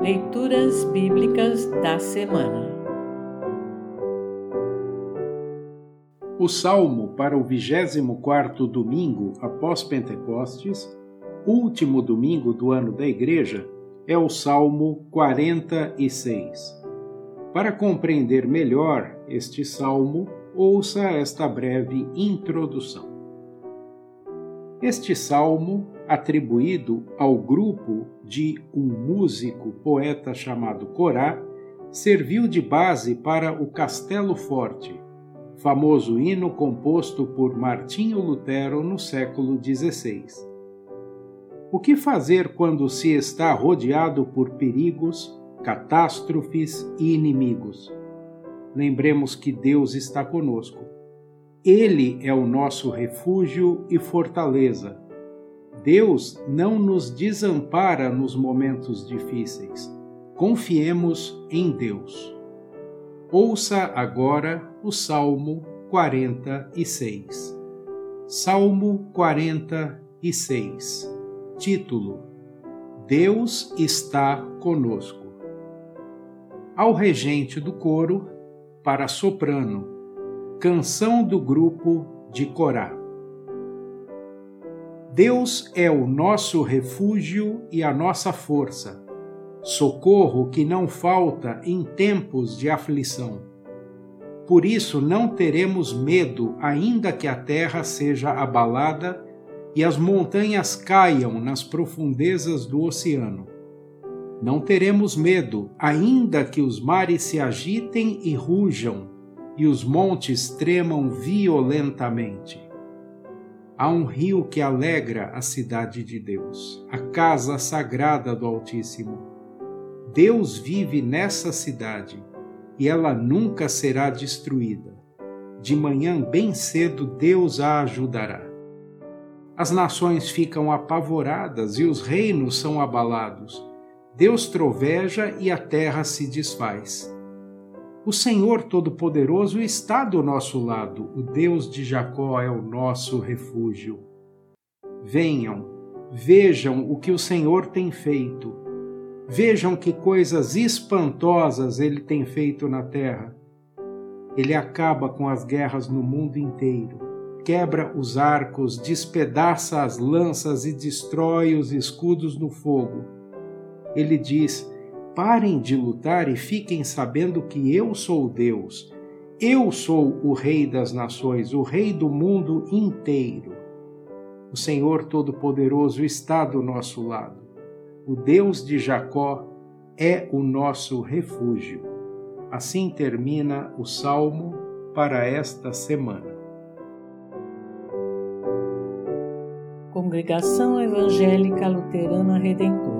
Leituras Bíblicas da Semana O salmo para o 24 domingo após Pentecostes, último domingo do ano da Igreja, é o Salmo 46. Para compreender melhor este salmo, ouça esta breve introdução. Este salmo, atribuído ao grupo de um músico poeta chamado Corá, serviu de base para o Castelo Forte, famoso hino composto por Martinho Lutero no século XVI. O que fazer quando se está rodeado por perigos, catástrofes e inimigos? Lembremos que Deus está conosco ele é o nosso refúgio e fortaleza. Deus não nos desampara nos momentos difíceis. Confiemos em Deus. Ouça agora o Salmo 46. Salmo 46. Título: Deus está conosco. Ao regente do coro, para soprano Canção do grupo de Corá. Deus é o nosso refúgio e a nossa força, socorro que não falta em tempos de aflição. Por isso não teremos medo, ainda que a terra seja abalada e as montanhas caiam nas profundezas do oceano. Não teremos medo, ainda que os mares se agitem e rujam e os montes tremam violentamente. Há um rio que alegra a cidade de Deus, a casa sagrada do Altíssimo. Deus vive nessa cidade e ela nunca será destruída. De manhã bem cedo Deus a ajudará. As nações ficam apavoradas e os reinos são abalados. Deus troveja e a terra se desfaz. O Senhor Todo-Poderoso está do nosso lado, o Deus de Jacó é o nosso refúgio. Venham, vejam o que o Senhor tem feito. Vejam que coisas espantosas ele tem feito na terra. Ele acaba com as guerras no mundo inteiro, quebra os arcos, despedaça as lanças e destrói os escudos no fogo. Ele diz: Parem de lutar e fiquem sabendo que eu sou Deus. Eu sou o Rei das nações, o Rei do mundo inteiro. O Senhor Todo-Poderoso está do nosso lado. O Deus de Jacó é o nosso refúgio. Assim termina o salmo para esta semana. Congregação Evangélica Luterana Redentor